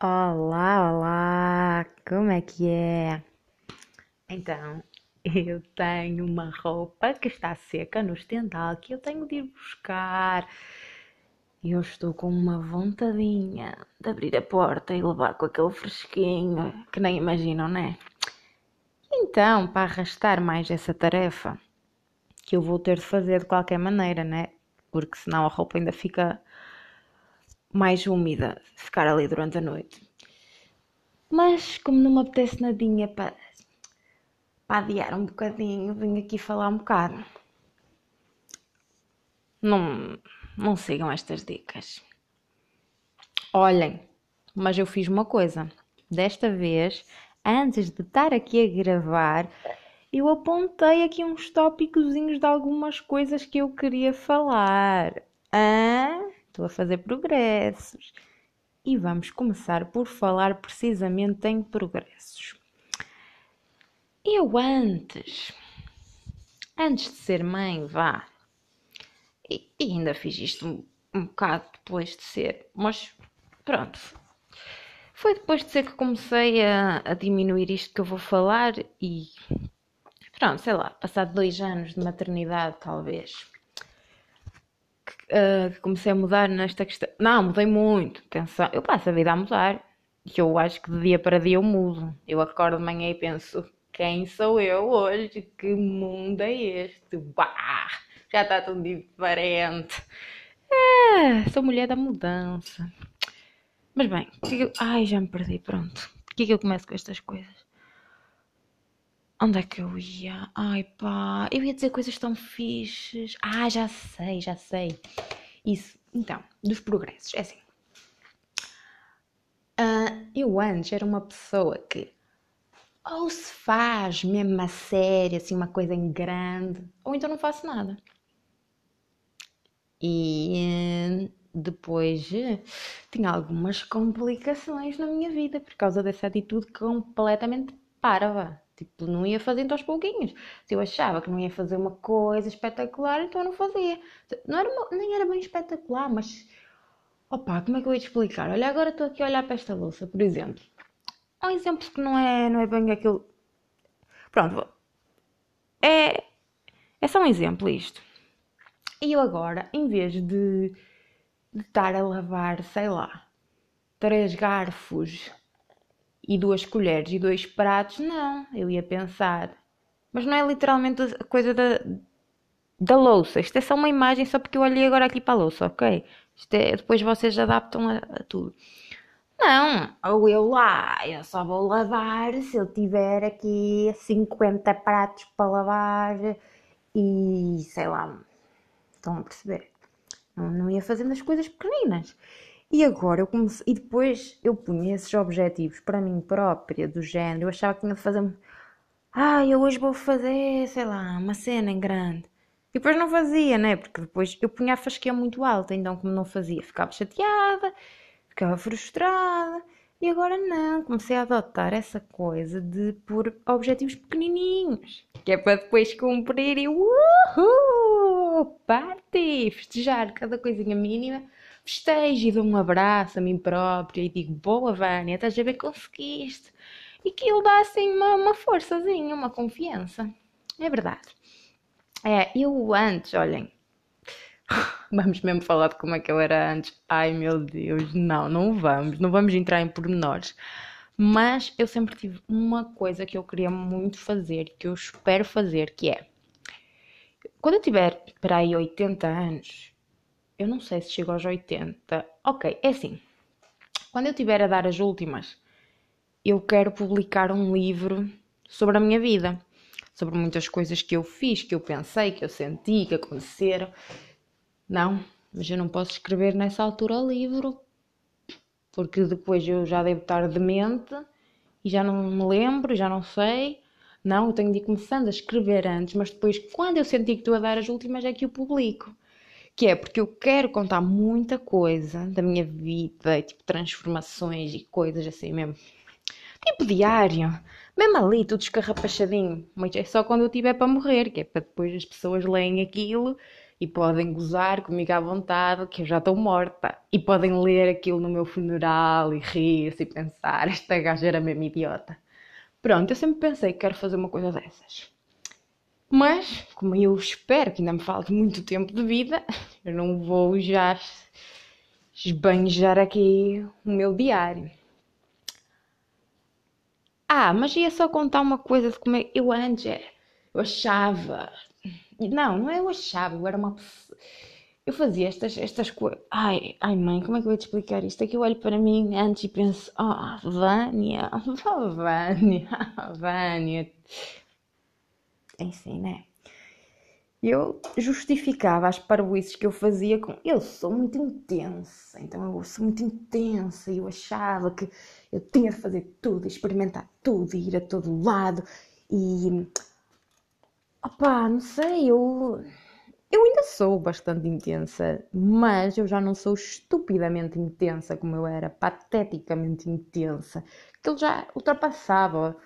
Olá, olá, como é que é? Então, eu tenho uma roupa que está seca no estendal que eu tenho de ir buscar. Eu estou com uma vontadinha de abrir a porta e levar com aquele fresquinho que nem imaginam, né? Então, para arrastar mais essa tarefa, que eu vou ter de fazer de qualquer maneira, né? Porque senão a roupa ainda fica mais úmida, ficar ali durante a noite. Mas como não me apetece nadinha para, para adiar um bocadinho, vim aqui falar um bocado. Não, não sigam estas dicas. Olhem, mas eu fiz uma coisa. Desta vez, antes de estar aqui a gravar, eu apontei aqui uns tópicozinhos de algumas coisas que eu queria falar. Ah, estou a fazer progressos. E vamos começar por falar precisamente em progressos. Eu antes, antes de ser mãe, vá, e, ainda fiz isto um, um bocado depois de ser, mas pronto, foi depois de ser que comecei a, a, diminuir isto que eu vou falar e pronto, sei lá, passado dois anos de maternidade, talvez, que, uh, que comecei a mudar nesta questão. Não, mudei muito, atenção, eu passo a vida a mudar. E eu acho que de dia para dia eu mudo. Eu acordo de manhã e penso, quem sou eu hoje? Que mundo é este? Bah, já está tudo diferente. É, sou mulher da mudança. Mas bem, eu... ai, já me perdi, pronto. Por que é que eu começo com estas coisas? Onde é que eu ia? Ai pá, eu ia dizer coisas tão fixes. Ah, já sei, já sei. Isso, então, dos progressos. É assim. Uh, eu antes era uma pessoa que ou se faz mesmo a sério, assim, uma coisa em grande, ou então não faço nada. E depois tinha algumas complicações na minha vida por causa dessa atitude completamente parva. Tipo, não ia fazer aos pouquinhos. Se eu achava que não ia fazer uma coisa espetacular, então eu não fazia. Não era uma, nem era bem espetacular, mas. Opa, como é que eu ia te explicar? Olha, agora estou aqui a olhar para esta louça, por exemplo. Um exemplo que não é, não é bem aquilo. Pronto. É. É só um exemplo isto. E eu agora, em vez de, de estar a lavar, sei lá, três garfos e duas colheres e dois pratos, não, eu ia pensar. Mas não é literalmente a coisa da, da louça. Isto é só uma imagem, só porque eu olhei agora aqui para a louça, ok? É, depois vocês adaptam a, a tudo. Não, ou eu lá, eu só vou lavar se eu tiver aqui 50 pratos para lavar e sei lá, estão a perceber? Não, não ia fazendo as coisas pequeninas. E agora eu comecei, e depois eu punha esses objetivos para mim própria, do género, eu achava que tinha de fazer, ah, eu hoje vou fazer, sei lá, uma cena em grande. E depois não fazia, né? Porque depois eu punha a fasquia muito alta, então como não fazia, ficava chateada, ficava frustrada. E agora não, comecei a adotar essa coisa de pôr objetivos pequenininhos, que é para depois cumprir e uhul, party, festejar cada coisinha mínima festejo e dou um abraço a mim própria e digo: Boa, Vânia, estás a ver, conseguiste. E que ele dá assim uma, uma forçazinha, uma confiança. É verdade. É, eu antes, olhem, vamos mesmo falar de como é que eu era antes. Ai meu Deus, não, não vamos, não vamos entrar em pormenores. Mas eu sempre tive uma coisa que eu queria muito fazer, que eu espero fazer, que é quando eu tiver para aí 80 anos, eu não sei se chego aos 80. Ok, é assim. Quando eu tiver a dar as últimas, eu quero publicar um livro sobre a minha vida, sobre muitas coisas que eu fiz, que eu pensei, que eu senti, que aconteceram. Não, mas eu não posso escrever nessa altura o livro, porque depois eu já devo estar demente e já não me lembro, já não sei. Não, eu tenho de ir começando a escrever antes, mas depois, quando eu sentir que estou a dar as últimas, é que eu publico que é porque eu quero contar muita coisa da minha vida, tipo transformações e coisas assim mesmo. Tipo diário, mesmo ali, tudo escarrapachadinho. Mas é só quando eu tiver para morrer, que é para depois as pessoas leem aquilo e podem gozar comigo à vontade, que eu já estou morta. E podem ler aquilo no meu funeral e rir-se e pensar: esta gaja era mesmo idiota. Pronto, eu sempre pensei que quero fazer uma coisa dessas. Mas, como eu espero que ainda me falte muito tempo de vida, eu não vou já esbanjar aqui o meu diário. Ah, mas ia só contar uma coisa de como é. Eu antes eu achava. Não, não é eu achava, eu era uma pessoa. Eu fazia estas, estas coisas. Ai, ai, mãe, como é que eu vou te explicar isto? É que eu olho para mim antes e penso: oh, Vânia, oh, Vânia, Vânia. Enfim, né? Eu justificava as parvoices que eu fazia com eu sou muito intensa, então eu sou muito intensa e eu achava que eu tinha de fazer tudo, experimentar tudo, ir a todo lado e opá, não sei, eu eu ainda sou bastante intensa, mas eu já não sou estupidamente intensa como eu era, pateticamente intensa, que ele já ultrapassava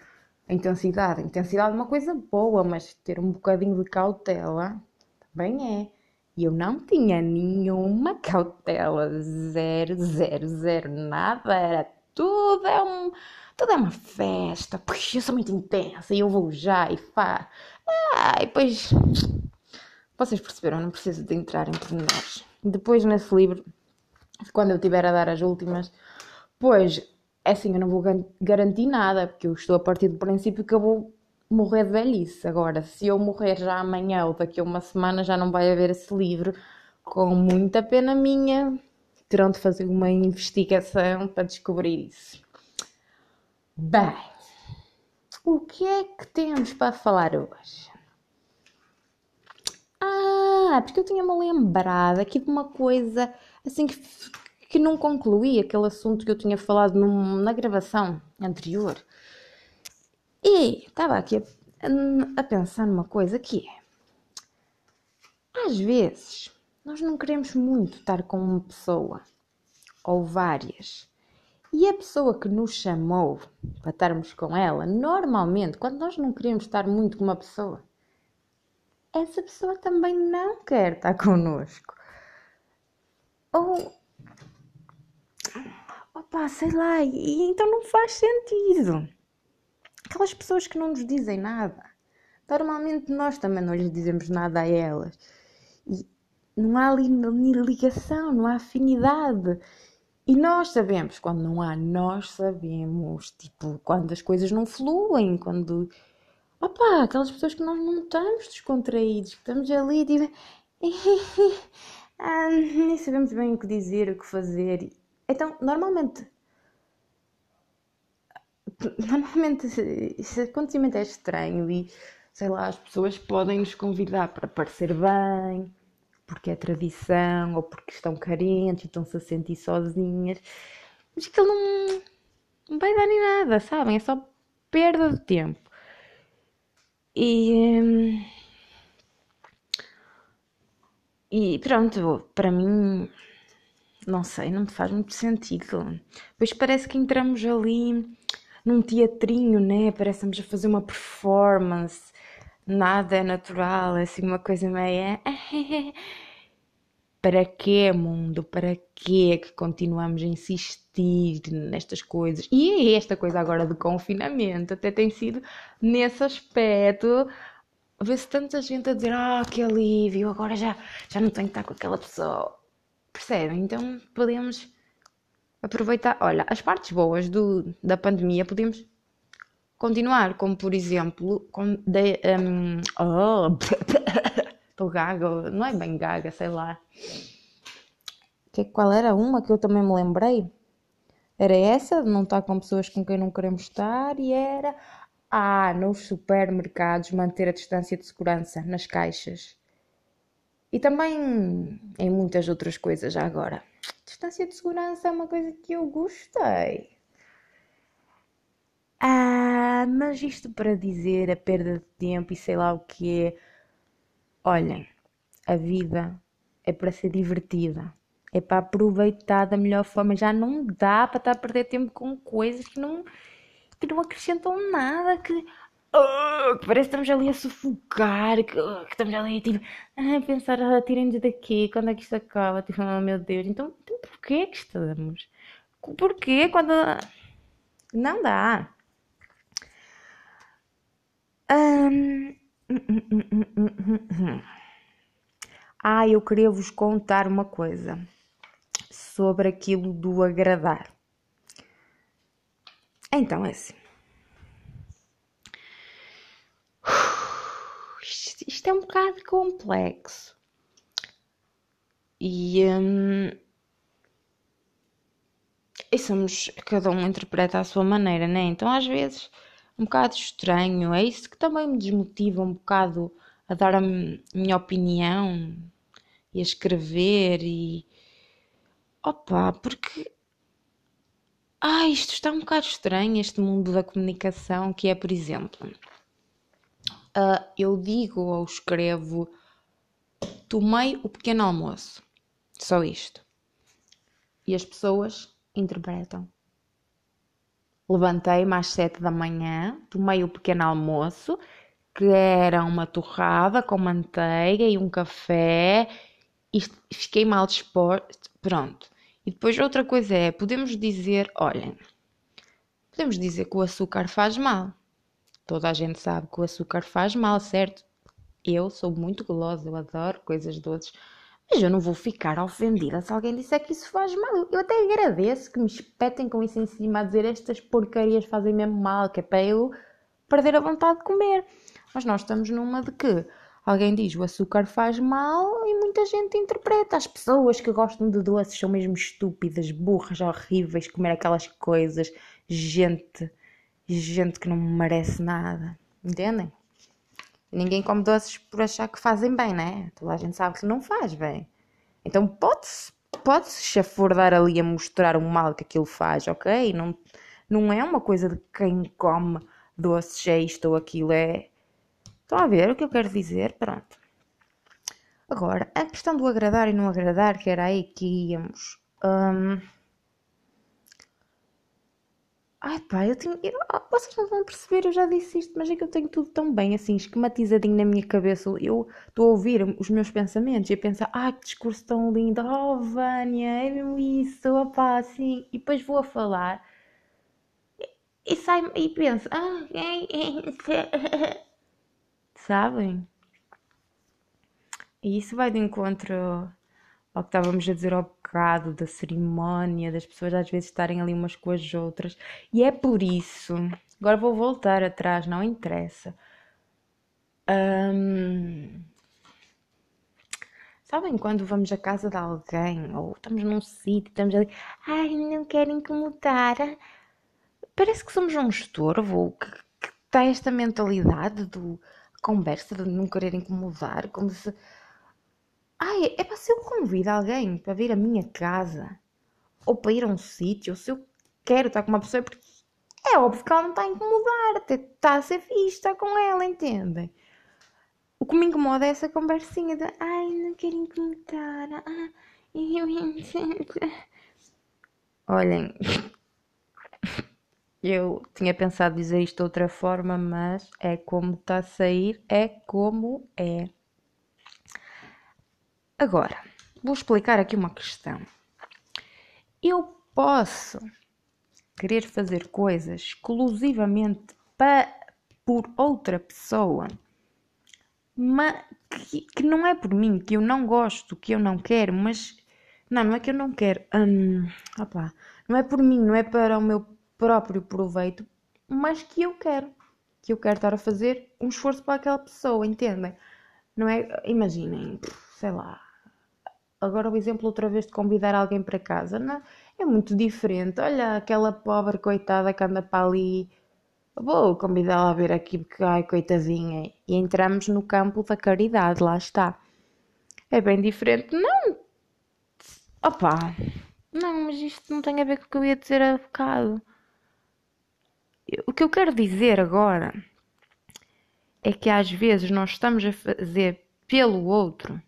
intensidade. Intensidade é uma coisa boa, mas ter um bocadinho de cautela também é. E eu não tinha nenhuma cautela, zero, zero, zero, nada, era tudo é um, tudo é uma festa, puxa, eu sou muito intensa e eu vou já e fá. Ah, e depois, vocês perceberam, não preciso de entrar em pormenores. Depois nesse livro, quando eu tiver a dar as últimas, pois é assim, eu não vou garantir nada, porque eu estou a partir do princípio que eu vou morrer de velhice. Agora, se eu morrer já amanhã ou daqui a uma semana, já não vai haver esse livro. Com muita pena minha, terão de fazer uma investigação para descobrir isso. Bem, o que é que temos para falar hoje? Ah, porque eu tinha-me lembrado aqui de uma coisa assim que que não concluí aquele assunto que eu tinha falado num, na gravação anterior. E estava aqui a, a pensar numa coisa que é: às vezes nós não queremos muito estar com uma pessoa ou várias. E a pessoa que nos chamou para estarmos com ela, normalmente, quando nós não queremos estar muito com uma pessoa, essa pessoa também não quer estar connosco. Ou Opa, sei lá, e então não faz sentido. Aquelas pessoas que não nos dizem nada. Normalmente nós também não lhes dizemos nada a elas. E não há ali ligação, não há afinidade. E nós sabemos, quando não há, nós sabemos, tipo, quando as coisas não fluem, quando. Opa, aquelas pessoas que nós não estamos descontraídos, que estamos ali, tipo. ah, nem sabemos bem o que dizer, o que fazer. Então, normalmente, normalmente esse acontecimento é estranho e, sei lá, as pessoas podem nos convidar para parecer bem, porque é tradição, ou porque estão carentes e estão-se a sentir sozinhas, mas aquilo não, não vai dar nem nada, sabem? É só perda de tempo. E, hum, e pronto, para mim não sei, não me faz muito sentido. Pois parece que entramos ali num teatrinho, né? Parecemos a fazer uma performance. Nada é natural, é assim uma coisa meio. Para que mundo? Para que que continuamos a insistir nestas coisas? E esta coisa agora do confinamento até tem sido nesse aspecto. Vê-se tanta gente a dizer: Ah, que alívio, agora já, já não tenho que estar com aquela pessoa Percebem? Então podemos aproveitar. Olha, as partes boas do, da pandemia podemos continuar, como por exemplo, com de, um, oh, estou gaga, não é bem gaga, sei lá. Que, qual era uma que eu também me lembrei? Era essa, de não estar com pessoas com quem não queremos estar, e era, ah, nos supermercados manter a distância de segurança nas caixas. E também em muitas outras coisas já agora. Distância de segurança é uma coisa que eu gostei. Ah, mas isto para dizer a perda de tempo e sei lá o que é. Olhem, a vida é para ser divertida. É para aproveitar da melhor forma. Já não dá para estar a perder tempo com coisas que não, que não acrescentam nada. Que, oh, que parece que estamos ali a sufocar, que, oh, que estamos ali tipo, a pensar, ah, tirem-nos daqui, quando é que isto acaba? Tipo, oh meu Deus, então, então porquê que estamos? Porquê quando. Não dá. Ah, eu queria vos contar uma coisa sobre aquilo do agradar. Então é assim. Isto, isto é um bocado complexo. E, hum, somos, cada um interpreta à sua maneira, né? Então às vezes um bocado estranho, é isso que também me desmotiva um bocado a dar a minha opinião e a escrever e opa, porque ah, isto está um bocado estranho, este mundo da comunicação, que é, por exemplo, uh, eu digo ou escrevo tomei o pequeno almoço. Só isto. E as pessoas interpretam. Levantei-me às sete da manhã, tomei o pequeno almoço, que era uma torrada com manteiga e um café, e fiquei mal disposto. Pronto. E depois outra coisa é, podemos dizer, olhem, podemos dizer que o açúcar faz mal. Toda a gente sabe que o açúcar faz mal, certo? Eu sou muito gulosa, eu adoro coisas doces, mas eu não vou ficar ofendida se alguém disser que isso faz mal. Eu até agradeço que me espetem com isso em cima a dizer estas porcarias fazem mesmo mal, que é para eu perder a vontade de comer. Mas nós estamos numa de que Alguém diz o açúcar faz mal e muita gente interpreta. As pessoas que gostam de doces são mesmo estúpidas, burras, horríveis, comer aquelas coisas. Gente, gente que não merece nada. Entendem? Ninguém come doces por achar que fazem bem, né? Toda a gente sabe que não faz bem. Então pode-se pode -se chafurdar ali a mostrar o mal que aquilo faz, ok? Não, não é uma coisa de quem come doces é isto ou aquilo, é Estão a ver o que eu quero dizer? Pronto. Agora, a questão do agradar e não agradar, que era aí que íamos. Um... Ai pá, eu tenho. Eu... Ah, vocês não vão perceber, eu já disse isto, mas é que eu tenho tudo tão bem assim, esquematizadinho na minha cabeça. Eu estou a ouvir os meus pensamentos e a pensar, ai que discurso tão lindo, oh Vânia, é mesmo isso, opá, assim. E depois vou a falar e, e sai e penso, ah, é, é, sabem? E isso vai de encontro ao que estávamos a dizer ao bocado, da cerimónia, das pessoas às vezes estarem ali umas com as outras. E é por isso, agora vou voltar atrás, não interessa. sabem quando vamos à casa de alguém ou estamos num sítio, estamos ali, ai, não quero incomodar. Parece que somos um estorvo, que, que está esta mentalidade do conversa de não querer incomodar, como se. Ai, é para se eu convido alguém para vir à minha casa ou para ir a um sítio, ou se eu quero estar com uma pessoa, porque é óbvio que ela não está a incomodar, está a ser vista com ela, entendem? O que me incomoda é essa conversinha de ai, não quero incomodar. Ah, eu... Olhem, eu tinha pensado dizer isto de outra forma, mas é como está a sair, é como é. Agora, vou explicar aqui uma questão. Eu posso querer fazer coisas exclusivamente para, por outra pessoa, mas que, que, não é por mim, que eu não gosto, que eu não quero, mas não, não é que eu não quero. Hum, opa, não é por mim, não é para o meu próprio proveito, mas que eu quero. Que eu quero estar a fazer um esforço para aquela pessoa, entendem? Não é? Imaginem, sei lá. Agora o exemplo outra vez de convidar alguém para casa, não é? muito diferente. Olha aquela pobre coitada que anda para ali. Vou convidá-la a ver aqui porque, ai, coitadinha. E entramos no campo da caridade, lá está. É bem diferente. Não! Opa! Não, mas isto não tem a ver com o que eu ia dizer há bocado. O que eu quero dizer agora é que às vezes nós estamos a fazer pelo outro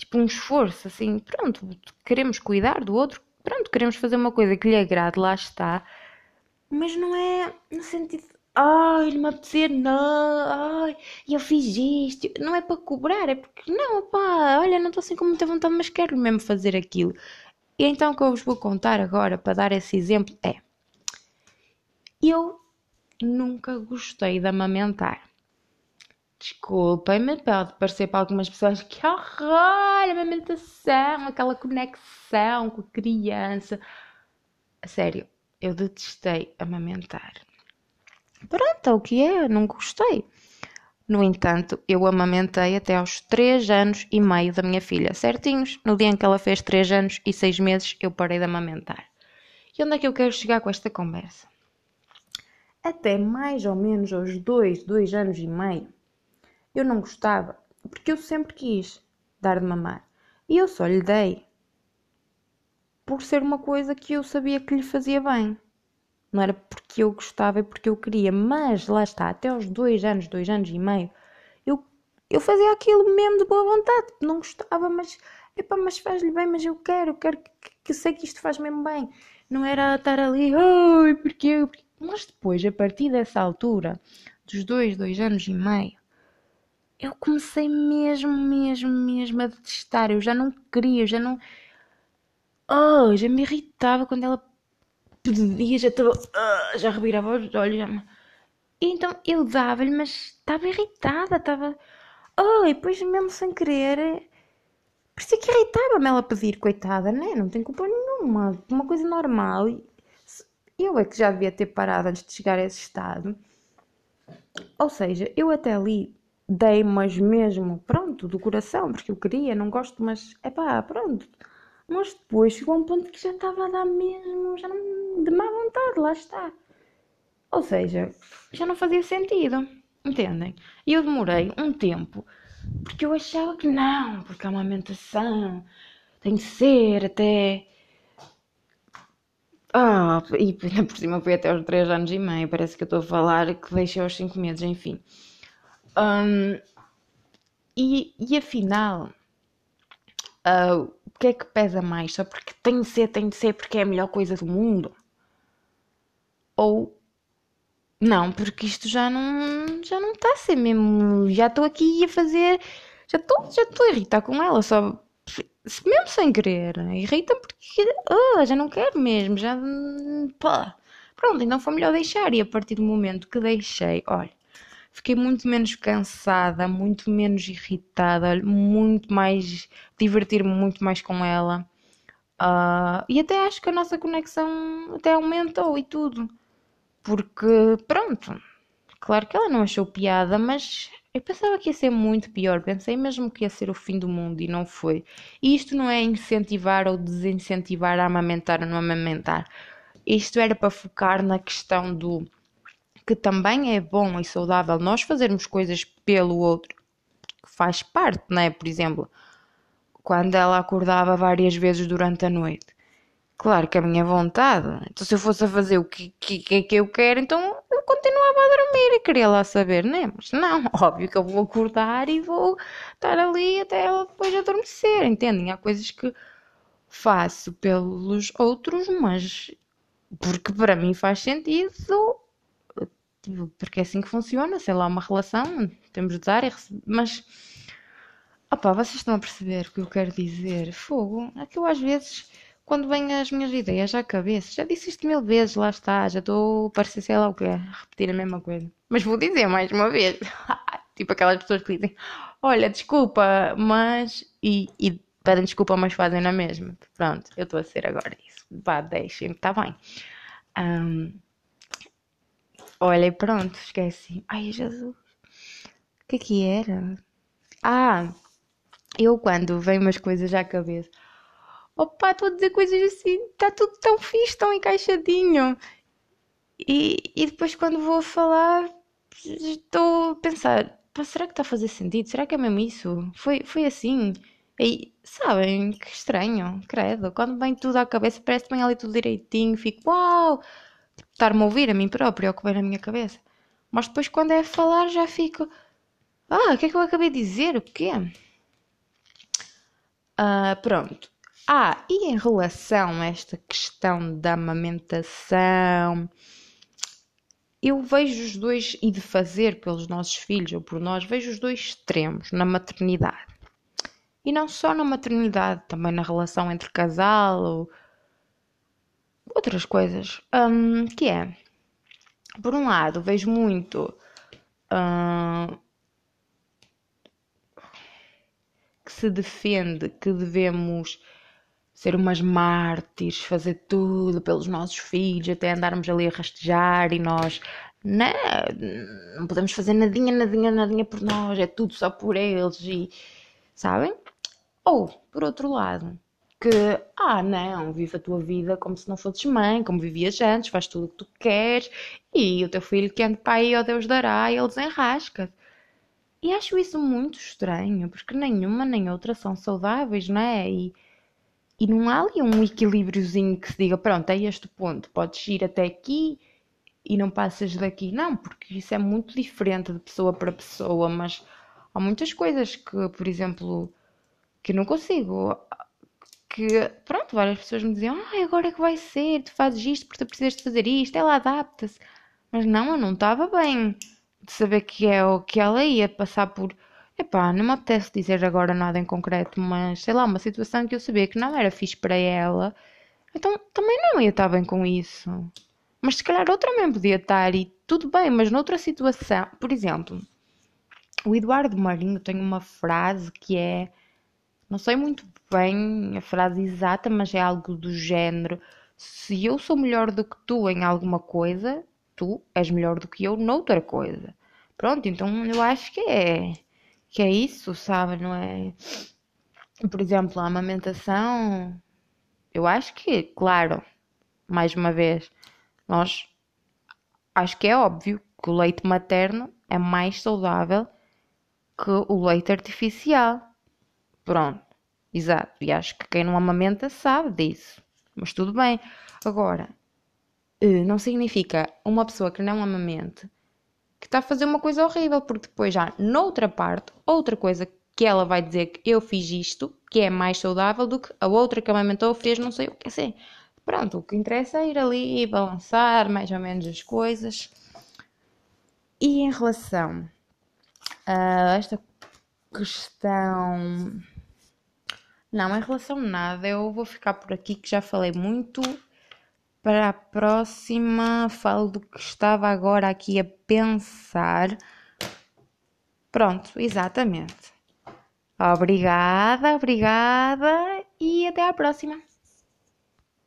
tipo um esforço assim, pronto, queremos cuidar do outro, pronto, queremos fazer uma coisa que lhe agrade, lá está, mas não é no sentido, ai, não me apetecer, não, ai, eu fiz isto. Não é para cobrar, é porque, não, pá, olha, não estou assim com muita vontade, mas quero mesmo fazer aquilo. E então o que eu vos vou contar agora, para dar esse exemplo, é: eu nunca gostei de amamentar. Desculpem-me, pode parecer para algumas pessoas que horror, a amamentação, aquela conexão com a criança. A sério, eu detestei amamentar. Pronto, é o que é, não gostei. No entanto, eu amamentei até aos 3 anos e meio da minha filha, certinhos. No dia em que ela fez 3 anos e 6 meses, eu parei de amamentar. E onde é que eu quero chegar com esta conversa? Até mais ou menos aos 2, 2 anos e meio, eu não gostava, porque eu sempre quis dar de mamar. E eu só lhe dei por ser uma coisa que eu sabia que lhe fazia bem. Não era porque eu gostava e porque eu queria, mas lá está, até aos dois anos, dois anos e meio, eu, eu fazia aquilo mesmo de boa vontade. Não gostava, mas, epá, mas faz-lhe bem, mas eu quero, eu quero que, que, que sei que isto faz mesmo bem. Não era estar ali, ai, porque eu. Mas depois, a partir dessa altura, dos dois, dois anos e meio, eu comecei mesmo, mesmo, mesmo a detestar. Eu já não queria, já não. Oh, já me irritava quando ela pedia, já estava. Uh, já revirava os olhos. Já... Então eu dava-lhe, mas estava irritada, estava. Oh, e depois mesmo sem querer. Parecia que irritava-me ela pedir, coitada, né? Não tem culpa nenhuma. Uma coisa normal. Eu é que já devia ter parado antes de chegar a esse estado. Ou seja, eu até ali dei, mas mesmo, pronto, do coração, porque eu queria, não gosto, mas é pá, pronto. Mas depois chegou a um ponto que já estava a dar mesmo, já não, de má vontade, lá está. Ou seja, já não fazia sentido, entendem? E eu demorei um tempo, porque eu achava que não, porque a amamentação tem de ser até. Ah, e por cima foi até aos 3 anos e meio, parece que eu estou a falar que deixei aos 5 meses, enfim. Um, e, e afinal, uh, o que é que pesa mais? Só porque tem de ser, tem de ser porque é a melhor coisa do mundo? Ou não, porque isto já não já não está a ser mesmo. Já estou aqui a fazer. Já estou já estou a irritar com ela, só mesmo sem querer. Irrita porque oh, já não quero mesmo. Já. Pá. Pronto, então foi melhor deixar. E a partir do momento que deixei, olha, fiquei muito menos cansada, muito menos irritada, muito mais. divertir-me muito mais com ela. Uh, e até acho que a nossa conexão até aumentou e tudo. Porque, pronto, claro que ela não achou piada, mas eu pensava que ia ser muito pior. Pensei mesmo que ia ser o fim do mundo e não foi. E isto não é incentivar ou desincentivar a amamentar ou não amamentar. Isto era para focar na questão do que também é bom e saudável nós fazermos coisas pelo outro, que faz parte, não é? Por exemplo, quando ela acordava várias vezes durante a noite. Claro que a minha vontade. Então, se eu fosse a fazer o que, que, que eu quero, então eu continuava a dormir e queria lá saber, né? Mas não, óbvio que eu vou acordar e vou estar ali até ela depois adormecer, entendem? Há coisas que faço pelos outros, mas porque para mim faz sentido porque é assim que funciona, sei lá, uma relação, temos de dar e receber, mas opá, vocês estão a perceber o que eu quero dizer? Fogo, é que eu às vezes, quando vêm as minhas ideias à cabeça, já disse isto mil vezes, lá está, já estou a parecer sei lá o que é, repetir a mesma coisa. Mas vou dizer mais uma vez, tipo aquelas pessoas que dizem, olha, desculpa, mas. E, e pedem desculpa, mas fazem na mesma. Pronto, eu estou a ser agora isso. Vá, deixem, está bem. Um, Olha, e pronto, esqueci. Ai, Jesus. O que é que era? Ah, eu quando vem umas coisas à cabeça. Opa, estou a dizer coisas assim, está tudo tão fixe, tão encaixadinho. E, e depois quando vou falar, estou a pensar, será que está a fazer sentido? Será que é mesmo isso? Foi, foi assim? E sabem, que estranho, credo. Quando vem tudo à cabeça, parece que vem ali tudo direitinho, fico, uau! Estar-me a ouvir a mim própria, ou que vem na minha cabeça. Mas depois, quando é falar, já fico. Ah, o que é que eu acabei de dizer? O quê? Ah, pronto. Ah, e em relação a esta questão da amamentação, eu vejo os dois, e de fazer pelos nossos filhos ou por nós, vejo os dois extremos na maternidade. E não só na maternidade, também na relação entre casal ou outras coisas. Um, que é, por um lado, vejo muito um, que se defende que devemos ser umas mártires, fazer tudo pelos nossos filhos, até andarmos ali a rastejar e nós não, né, não podemos fazer nadinha, nadinha, nadinha por nós, é tudo só por eles e sabem? Ou, por outro lado, que, ah, não, vive a tua vida como se não fosses mãe, como vivias antes, faz tudo o que tu queres e o teu filho que ande para aí, ó Deus dará, e ele desenrasca. E acho isso muito estranho, porque nenhuma nem outra são saudáveis, não é? E, e não há ali um equilíbriozinho que se diga, pronto, é este ponto, podes ir até aqui e não passas daqui. Não, porque isso é muito diferente de pessoa para pessoa, mas há muitas coisas que, por exemplo, que eu não consigo. Pronto, várias pessoas me diziam, agora é que vai ser, tu fazes isto porque tu precisas de fazer isto, ela adapta-se. Mas não, eu não estava bem de saber que é o que ela ia passar por. Epá, não me apetece dizer agora nada em concreto, mas sei lá, uma situação que eu sabia que não era fixe para ela, então também não ia estar bem com isso. Mas se calhar outra também podia estar e tudo bem, mas noutra situação, por exemplo, o Eduardo Marinho tem uma frase que é, não sei muito bem a frase exata, mas é algo do género: se eu sou melhor do que tu em alguma coisa, tu és melhor do que eu noutra coisa. Pronto, então eu acho que é que é isso, sabe? Não é? Por exemplo, a amamentação, eu acho que, claro, mais uma vez, nós acho que é óbvio que o leite materno é mais saudável que o leite artificial. Pronto, exato. E acho que quem não amamenta sabe disso. Mas tudo bem. Agora, eh, não significa uma pessoa que não amamente que está a fazer uma coisa horrível, porque depois já noutra parte, outra coisa que ela vai dizer que eu fiz isto, que é mais saudável do que a outra que amamentou fez não sei o que assim. Pronto, o que interessa é ir ali e balançar mais ou menos as coisas. E em relação a esta questão. Não, em relação a nada, eu vou ficar por aqui que já falei muito. Para a próxima, falo do que estava agora aqui a pensar. Pronto, exatamente. Obrigada, obrigada e até à próxima.